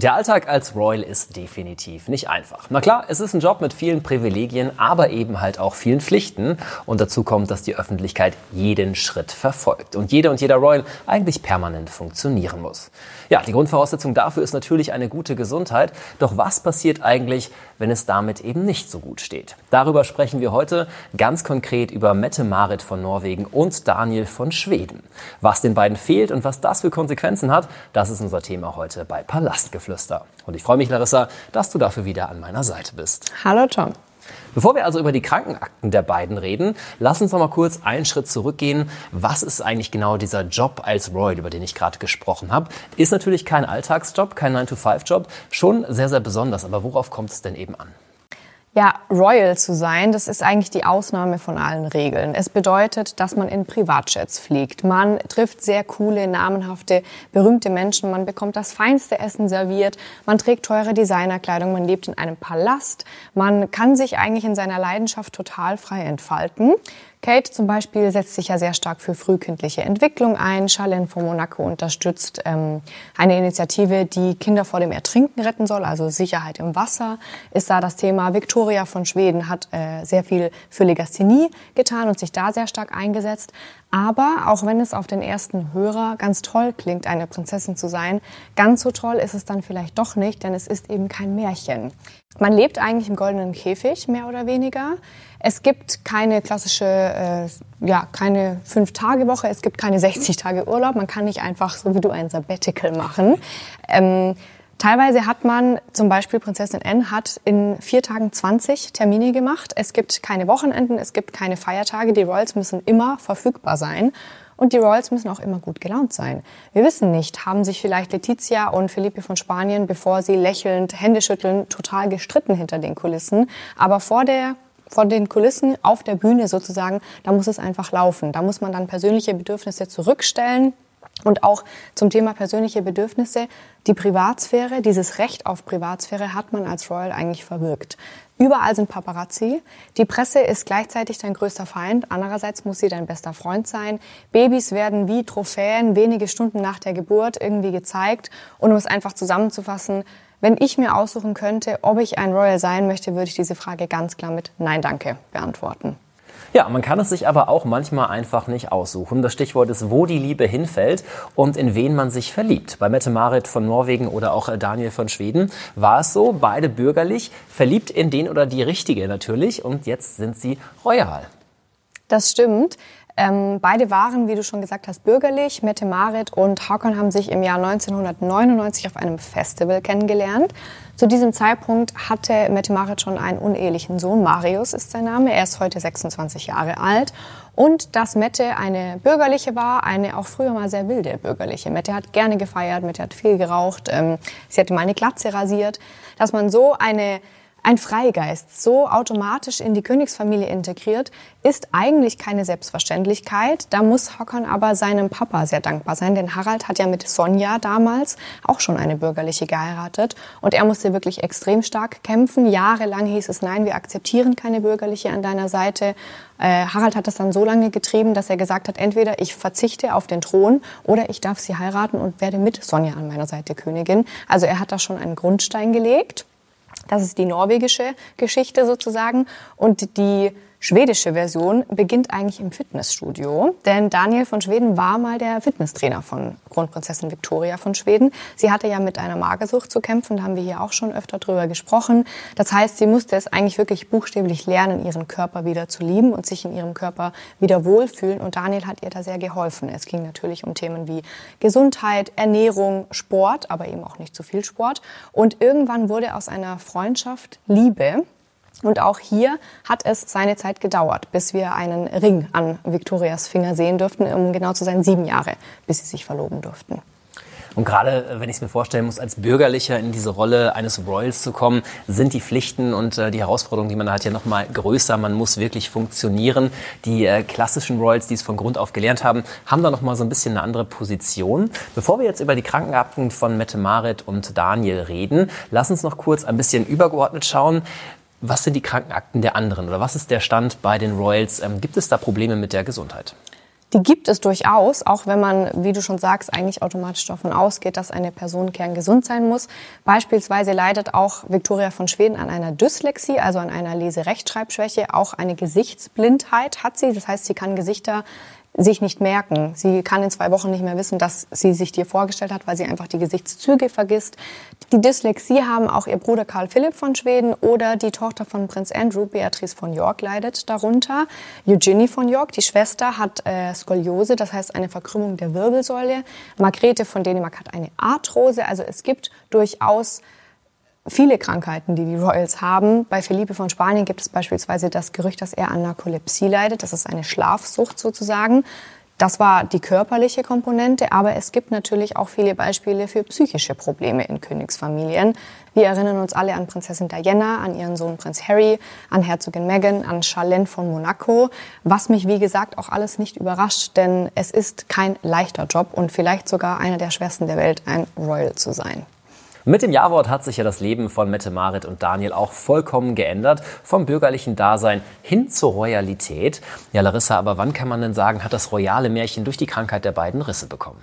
Der Alltag als Royal ist definitiv nicht einfach. Na klar, es ist ein Job mit vielen Privilegien, aber eben halt auch vielen Pflichten. Und dazu kommt, dass die Öffentlichkeit jeden Schritt verfolgt und jeder und jeder Royal eigentlich permanent funktionieren muss. Ja, die Grundvoraussetzung dafür ist natürlich eine gute Gesundheit. Doch was passiert eigentlich, wenn es damit eben nicht so gut steht? Darüber sprechen wir heute ganz konkret über Mette Marit von Norwegen und Daniel von Schweden. Was den beiden fehlt und was das für Konsequenzen hat, das ist unser Thema heute bei Palastgeflüster. Geflüster. Und ich freue mich, Larissa, dass du dafür wieder an meiner Seite bist. Hallo Tom. Bevor wir also über die Krankenakten der beiden reden, lass uns noch mal kurz einen Schritt zurückgehen. Was ist eigentlich genau dieser Job als Royal, über den ich gerade gesprochen habe? Ist natürlich kein Alltagsjob, kein 9-to-5-Job, schon sehr, sehr besonders. Aber worauf kommt es denn eben an? Ja, Royal zu sein, das ist eigentlich die Ausnahme von allen Regeln. Es bedeutet, dass man in Privatjets fliegt. Man trifft sehr coole, namenhafte, berühmte Menschen. Man bekommt das feinste Essen serviert. Man trägt teure Designerkleidung. Man lebt in einem Palast. Man kann sich eigentlich in seiner Leidenschaft total frei entfalten. Kate zum Beispiel setzt sich ja sehr stark für frühkindliche Entwicklung ein. Charlene von Monaco unterstützt ähm, eine Initiative, die Kinder vor dem Ertrinken retten soll, also Sicherheit im Wasser ist da das Thema. Victoria von Schweden hat äh, sehr viel für Legasthenie getan und sich da sehr stark eingesetzt. Aber auch wenn es auf den ersten Hörer ganz toll klingt, eine Prinzessin zu sein, ganz so toll ist es dann vielleicht doch nicht, denn es ist eben kein Märchen. Man lebt eigentlich im goldenen Käfig, mehr oder weniger. Es gibt keine klassische, äh, ja, keine Fünf-Tage-Woche, es gibt keine 60 Tage Urlaub. Man kann nicht einfach so wie du ein Sabbatical machen. Ähm, Teilweise hat man, zum Beispiel Prinzessin N hat in vier Tagen 20 Termine gemacht. Es gibt keine Wochenenden, es gibt keine Feiertage. Die Royals müssen immer verfügbar sein. Und die Royals müssen auch immer gut gelaunt sein. Wir wissen nicht, haben sich vielleicht Letizia und Felipe von Spanien, bevor sie lächelnd Hände schütteln, total gestritten hinter den Kulissen. Aber vor der vor den Kulissen auf der Bühne sozusagen, da muss es einfach laufen. Da muss man dann persönliche Bedürfnisse zurückstellen und auch zum Thema persönliche Bedürfnisse, die Privatsphäre, dieses Recht auf Privatsphäre hat man als Royal eigentlich verwirkt. Überall sind Paparazzi. Die Presse ist gleichzeitig dein größter Feind. Andererseits muss sie dein bester Freund sein. Babys werden wie Trophäen wenige Stunden nach der Geburt irgendwie gezeigt. Und um es einfach zusammenzufassen, wenn ich mir aussuchen könnte, ob ich ein Royal sein möchte, würde ich diese Frage ganz klar mit Nein, danke beantworten. Ja, man kann es sich aber auch manchmal einfach nicht aussuchen. Das Stichwort ist, wo die Liebe hinfällt und in wen man sich verliebt. Bei Mette Marit von Norwegen oder auch Daniel von Schweden war es so, beide bürgerlich, verliebt in den oder die Richtige natürlich und jetzt sind sie royal. Das stimmt. Ähm, beide waren, wie du schon gesagt hast, bürgerlich. Mette Marit und Hakan haben sich im Jahr 1999 auf einem Festival kennengelernt. Zu diesem Zeitpunkt hatte Mette Marit schon einen unehelichen Sohn. Marius ist sein Name. Er ist heute 26 Jahre alt. Und dass Mette eine bürgerliche war, eine auch früher mal sehr wilde bürgerliche. Mette hat gerne gefeiert, Mette hat viel geraucht, ähm, sie hatte mal eine Glatze rasiert. Dass man so eine ein Freigeist so automatisch in die Königsfamilie integriert, ist eigentlich keine Selbstverständlichkeit. Da muss Hockern aber seinem Papa sehr dankbar sein, denn Harald hat ja mit Sonja damals auch schon eine bürgerliche geheiratet und er musste wirklich extrem stark kämpfen. Jahrelang hieß es, nein, wir akzeptieren keine bürgerliche an deiner Seite. Äh, Harald hat das dann so lange getrieben, dass er gesagt hat, entweder ich verzichte auf den Thron oder ich darf sie heiraten und werde mit Sonja an meiner Seite Königin. Also er hat da schon einen Grundstein gelegt. Das ist die norwegische Geschichte sozusagen. Und die schwedische Version beginnt eigentlich im Fitnessstudio, denn Daniel von Schweden war mal der Fitnesstrainer von Kronprinzessin Victoria von Schweden. Sie hatte ja mit einer Magersucht zu kämpfen, da haben wir hier auch schon öfter drüber gesprochen. Das heißt, sie musste es eigentlich wirklich buchstäblich lernen, ihren Körper wieder zu lieben und sich in ihrem Körper wieder wohlfühlen und Daniel hat ihr da sehr geholfen. Es ging natürlich um Themen wie Gesundheit, Ernährung, Sport, aber eben auch nicht zu viel Sport und irgendwann wurde aus einer Freundschaft Liebe und auch hier hat es seine Zeit gedauert, bis wir einen Ring an Victorias Finger sehen durften, um genau zu sein sieben Jahre, bis sie sich verloben durften. Und gerade wenn ich es mir vorstellen muss, als Bürgerlicher in diese Rolle eines Royals zu kommen, sind die Pflichten und äh, die Herausforderungen, die man da hat, ja noch mal größer. Man muss wirklich funktionieren. Die äh, klassischen Royals, die es von Grund auf gelernt haben, haben da noch mal so ein bisschen eine andere Position. Bevor wir jetzt über die Krankenakten von Mette Marit und Daniel reden, lass uns noch kurz ein bisschen übergeordnet schauen. Was sind die Krankenakten der anderen oder was ist der Stand bei den Royals? Ähm, gibt es da Probleme mit der Gesundheit? Die gibt es durchaus, auch wenn man, wie du schon sagst, eigentlich automatisch davon ausgeht, dass eine Person kerngesund sein muss. Beispielsweise leidet auch Victoria von Schweden an einer Dyslexie, also an einer Leserechtschreibschwäche. Auch eine Gesichtsblindheit hat sie. Das heißt, sie kann Gesichter sich nicht merken. Sie kann in zwei Wochen nicht mehr wissen, dass sie sich dir vorgestellt hat, weil sie einfach die Gesichtszüge vergisst. Die Dyslexie haben auch ihr Bruder Karl Philipp von Schweden oder die Tochter von Prinz Andrew, Beatrice von York, leidet darunter. Eugenie von York, die Schwester, hat äh, Skoliose, das heißt eine Verkrümmung der Wirbelsäule. Margrethe von Dänemark hat eine Arthrose. Also es gibt durchaus viele Krankheiten, die die Royals haben. Bei Felipe von Spanien gibt es beispielsweise das Gerücht, dass er an Narkolepsie leidet. Das ist eine Schlafsucht sozusagen. Das war die körperliche Komponente, aber es gibt natürlich auch viele Beispiele für psychische Probleme in Königsfamilien. Wir erinnern uns alle an Prinzessin Diana, an ihren Sohn Prinz Harry, an Herzogin Meghan, an Charlene von Monaco, was mich wie gesagt auch alles nicht überrascht, denn es ist kein leichter Job und vielleicht sogar einer der schwersten der Welt, ein Royal zu sein. Mit dem Ja-Wort hat sich ja das Leben von Mette Marit und Daniel auch vollkommen geändert. Vom bürgerlichen Dasein hin zur Royalität. Ja, Larissa, aber wann kann man denn sagen, hat das royale Märchen durch die Krankheit der beiden Risse bekommen?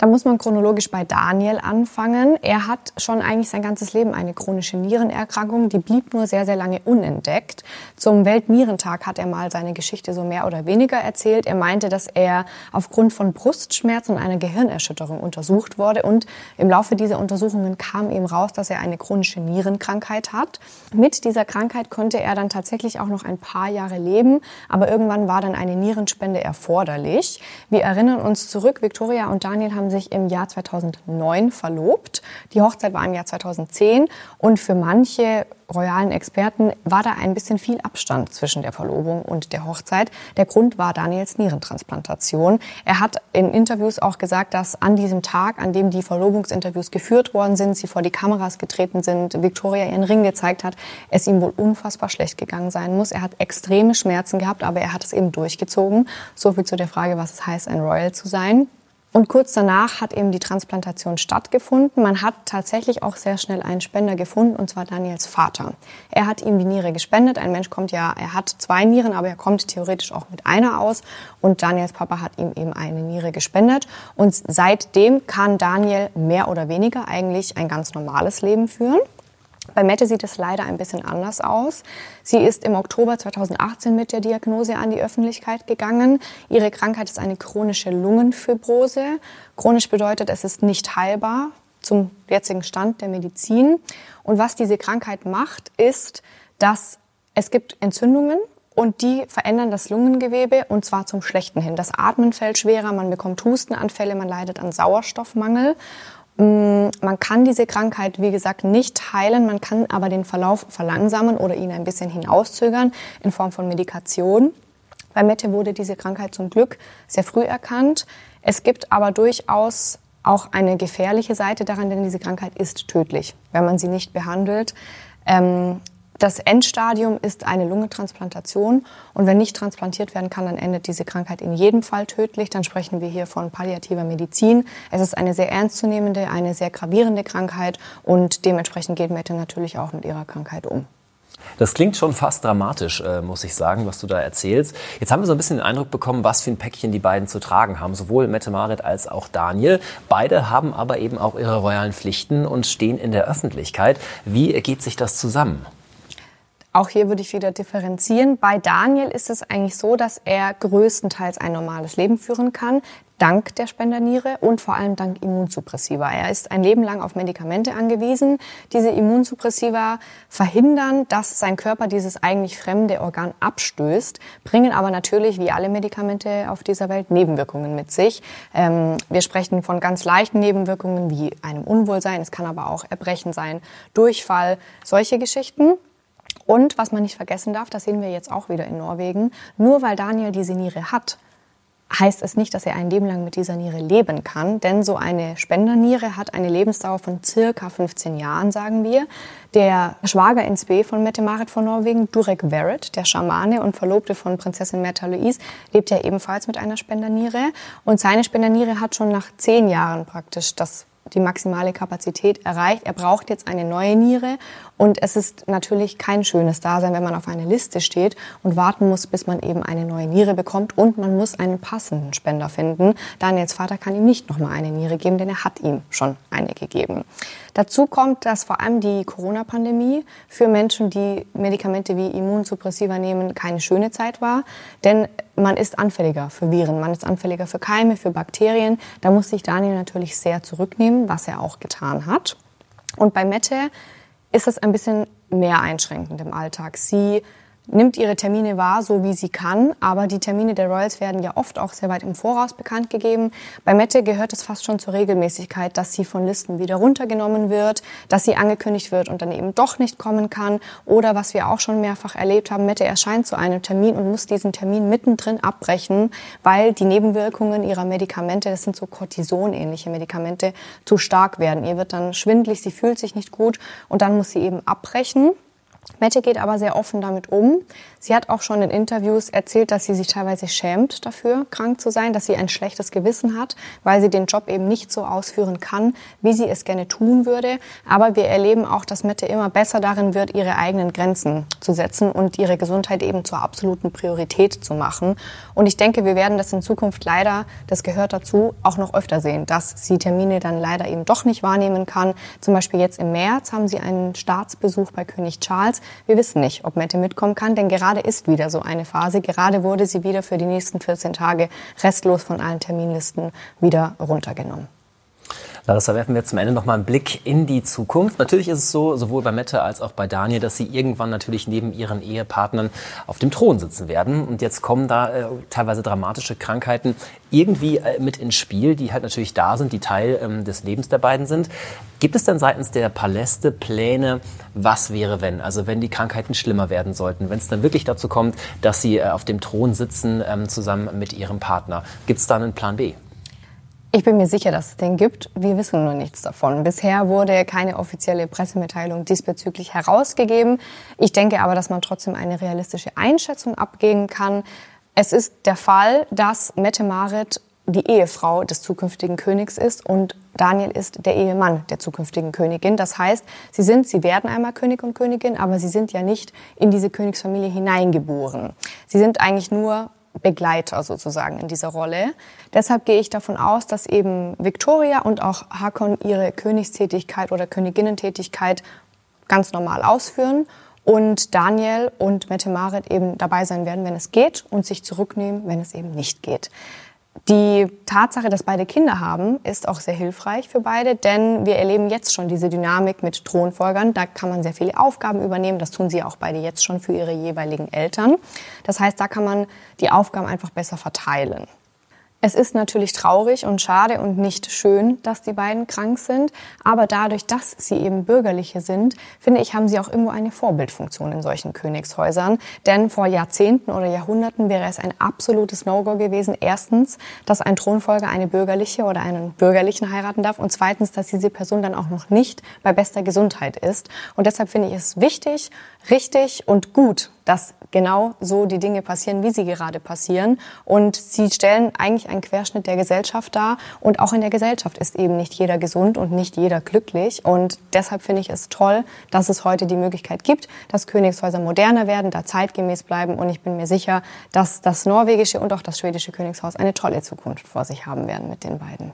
Da muss man chronologisch bei Daniel anfangen. Er hat schon eigentlich sein ganzes Leben eine chronische Nierenerkrankung, die blieb nur sehr, sehr lange unentdeckt. Zum Weltnierentag hat er mal seine Geschichte so mehr oder weniger erzählt. Er meinte, dass er aufgrund von Brustschmerzen und einer Gehirnerschütterung untersucht wurde und im Laufe dieser Untersuchungen kam ihm raus, dass er eine chronische Nierenkrankheit hat. Mit dieser Krankheit konnte er dann tatsächlich auch noch ein paar Jahre leben, aber irgendwann war dann eine Nierenspende erforderlich. Wir erinnern uns zurück, Victoria und Daniel haben sich im Jahr 2009 verlobt. Die Hochzeit war im Jahr 2010 und für manche royalen Experten war da ein bisschen viel Abstand zwischen der Verlobung und der Hochzeit. Der Grund war Daniels Nierentransplantation. Er hat in Interviews auch gesagt, dass an diesem Tag, an dem die Verlobungsinterviews geführt worden sind, sie vor die Kameras getreten sind, Victoria ihren Ring gezeigt hat, es ihm wohl unfassbar schlecht gegangen sein muss. Er hat extreme Schmerzen gehabt, aber er hat es eben durchgezogen. So viel zu der Frage, was es heißt, ein Royal zu sein. Und kurz danach hat eben die Transplantation stattgefunden. Man hat tatsächlich auch sehr schnell einen Spender gefunden, und zwar Daniels Vater. Er hat ihm die Niere gespendet. Ein Mensch kommt ja, er hat zwei Nieren, aber er kommt theoretisch auch mit einer aus. Und Daniels Papa hat ihm eben eine Niere gespendet. Und seitdem kann Daniel mehr oder weniger eigentlich ein ganz normales Leben führen. Bei Mette sieht es leider ein bisschen anders aus. Sie ist im Oktober 2018 mit der Diagnose an die Öffentlichkeit gegangen. Ihre Krankheit ist eine chronische Lungenfibrose. Chronisch bedeutet, es ist nicht heilbar zum jetzigen Stand der Medizin. Und was diese Krankheit macht, ist, dass es gibt Entzündungen und die verändern das Lungengewebe und zwar zum Schlechten hin. Das Atmen fällt schwerer, man bekommt Hustenanfälle, man leidet an Sauerstoffmangel man kann diese Krankheit, wie gesagt, nicht heilen, man kann aber den Verlauf verlangsamen oder ihn ein bisschen hinauszögern in Form von Medikation. Bei Mette wurde diese Krankheit zum Glück sehr früh erkannt. Es gibt aber durchaus auch eine gefährliche Seite daran, denn diese Krankheit ist tödlich, wenn man sie nicht behandelt. Ähm, das Endstadium ist eine Lungentransplantation und wenn nicht transplantiert werden kann, dann endet diese Krankheit in jedem Fall tödlich. Dann sprechen wir hier von palliativer Medizin. Es ist eine sehr ernstzunehmende, eine sehr gravierende Krankheit und dementsprechend geht Mette natürlich auch mit ihrer Krankheit um. Das klingt schon fast dramatisch, äh, muss ich sagen, was du da erzählst. Jetzt haben wir so ein bisschen den Eindruck bekommen, was für ein Päckchen die beiden zu tragen haben, sowohl Mette Marit als auch Daniel. Beide haben aber eben auch ihre royalen Pflichten und stehen in der Öffentlichkeit. Wie ergeht sich das zusammen? Auch hier würde ich wieder differenzieren. Bei Daniel ist es eigentlich so, dass er größtenteils ein normales Leben führen kann, dank der Spenderniere und vor allem dank Immunsuppressiva. Er ist ein Leben lang auf Medikamente angewiesen. Diese Immunsuppressiva verhindern, dass sein Körper dieses eigentlich fremde Organ abstößt, bringen aber natürlich, wie alle Medikamente auf dieser Welt, Nebenwirkungen mit sich. Ähm, wir sprechen von ganz leichten Nebenwirkungen wie einem Unwohlsein. Es kann aber auch Erbrechen sein, Durchfall, solche Geschichten. Und was man nicht vergessen darf, das sehen wir jetzt auch wieder in Norwegen, nur weil Daniel diese Niere hat, heißt es nicht, dass er ein Leben lang mit dieser Niere leben kann, denn so eine Spenderniere hat eine Lebensdauer von circa 15 Jahren, sagen wir. Der Schwager ins B von Mette Marit von Norwegen, Durek Verrett, der Schamane und Verlobte von Prinzessin Märtha Louise, lebt ja ebenfalls mit einer Spenderniere und seine Spenderniere hat schon nach zehn Jahren praktisch das die maximale Kapazität erreicht. Er braucht jetzt eine neue Niere und es ist natürlich kein schönes Dasein, wenn man auf einer Liste steht und warten muss, bis man eben eine neue Niere bekommt und man muss einen passenden Spender finden. Daniels Vater kann ihm nicht nochmal eine Niere geben, denn er hat ihm schon eine gegeben. Dazu kommt, dass vor allem die Corona-Pandemie für Menschen, die Medikamente wie Immunsuppressiva nehmen, keine schöne Zeit war, denn man ist anfälliger für Viren, man ist anfälliger für Keime, für Bakterien. Da muss sich Daniel natürlich sehr zurücknehmen, was er auch getan hat. Und bei Mette ist es ein bisschen mehr einschränkend im Alltag. Sie nimmt ihre Termine wahr, so wie sie kann. Aber die Termine der Royals werden ja oft auch sehr weit im Voraus bekannt gegeben. Bei Mette gehört es fast schon zur Regelmäßigkeit, dass sie von Listen wieder runtergenommen wird, dass sie angekündigt wird und dann eben doch nicht kommen kann. Oder was wir auch schon mehrfach erlebt haben, Mette erscheint zu einem Termin und muss diesen Termin mittendrin abbrechen, weil die Nebenwirkungen ihrer Medikamente, das sind so Cortison-ähnliche Medikamente, zu stark werden. Ihr wird dann schwindlig, sie fühlt sich nicht gut und dann muss sie eben abbrechen. Mette geht aber sehr offen damit um. Sie hat auch schon in Interviews erzählt, dass sie sich teilweise schämt dafür, krank zu sein, dass sie ein schlechtes Gewissen hat, weil sie den Job eben nicht so ausführen kann, wie sie es gerne tun würde. Aber wir erleben auch, dass Mette immer besser darin wird, ihre eigenen Grenzen zu setzen und ihre Gesundheit eben zur absoluten Priorität zu machen. Und ich denke, wir werden das in Zukunft leider, das gehört dazu, auch noch öfter sehen, dass sie Termine dann leider eben doch nicht wahrnehmen kann. Zum Beispiel jetzt im März haben sie einen Staatsbesuch bei König Charles. Wir wissen nicht, ob Mette mitkommen kann, denn gerade ist wieder so eine Phase. Gerade wurde sie wieder für die nächsten 14 Tage restlos von allen Terminlisten wieder runtergenommen. Larissa, werfen wir zum Ende noch mal einen Blick in die Zukunft. Natürlich ist es so, sowohl bei Mette als auch bei Daniel, dass sie irgendwann natürlich neben ihren Ehepartnern auf dem Thron sitzen werden. Und jetzt kommen da äh, teilweise dramatische Krankheiten irgendwie äh, mit ins Spiel, die halt natürlich da sind, die Teil ähm, des Lebens der beiden sind. Gibt es denn seitens der Paläste Pläne, was wäre wenn? Also wenn die Krankheiten schlimmer werden sollten, wenn es dann wirklich dazu kommt, dass sie äh, auf dem Thron sitzen ähm, zusammen mit ihrem Partner. Gibt es da einen Plan B? Ich bin mir sicher, dass es den gibt. Wir wissen nur nichts davon. Bisher wurde keine offizielle Pressemitteilung diesbezüglich herausgegeben. Ich denke aber, dass man trotzdem eine realistische Einschätzung abgeben kann. Es ist der Fall, dass Mette Marit die Ehefrau des zukünftigen Königs ist und Daniel ist der Ehemann der zukünftigen Königin. Das heißt, sie sind, sie werden einmal König und Königin, aber sie sind ja nicht in diese Königsfamilie hineingeboren. Sie sind eigentlich nur Begleiter sozusagen in dieser Rolle. Deshalb gehe ich davon aus, dass eben Victoria und auch Hakon ihre Königstätigkeit oder Königinnentätigkeit ganz normal ausführen und Daniel und Mette Marit eben dabei sein werden, wenn es geht und sich zurücknehmen, wenn es eben nicht geht. Die Tatsache, dass beide Kinder haben, ist auch sehr hilfreich für beide, denn wir erleben jetzt schon diese Dynamik mit Thronfolgern. Da kann man sehr viele Aufgaben übernehmen. Das tun sie auch beide jetzt schon für ihre jeweiligen Eltern. Das heißt, da kann man die Aufgaben einfach besser verteilen. Es ist natürlich traurig und schade und nicht schön, dass die beiden krank sind. Aber dadurch, dass sie eben Bürgerliche sind, finde ich, haben sie auch irgendwo eine Vorbildfunktion in solchen Königshäusern. Denn vor Jahrzehnten oder Jahrhunderten wäre es ein absolutes No-Go gewesen. Erstens, dass ein Thronfolger eine Bürgerliche oder einen Bürgerlichen heiraten darf. Und zweitens, dass diese Person dann auch noch nicht bei bester Gesundheit ist. Und deshalb finde ich es wichtig, richtig und gut, dass genau so die Dinge passieren, wie sie gerade passieren. Und sie stellen eigentlich einen Querschnitt der Gesellschaft dar. Und auch in der Gesellschaft ist eben nicht jeder gesund und nicht jeder glücklich. Und deshalb finde ich es toll, dass es heute die Möglichkeit gibt, dass Königshäuser moderner werden, da zeitgemäß bleiben. Und ich bin mir sicher, dass das norwegische und auch das schwedische Königshaus eine tolle Zukunft vor sich haben werden mit den beiden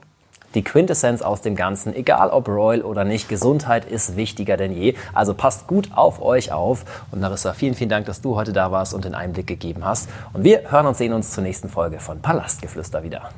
die Quintessenz aus dem Ganzen, egal ob Royal oder nicht, Gesundheit ist wichtiger denn je. Also passt gut auf euch auf. Und Larissa, vielen, vielen Dank, dass du heute da warst und den Einblick gegeben hast. Und wir hören und sehen uns zur nächsten Folge von Palastgeflüster wieder.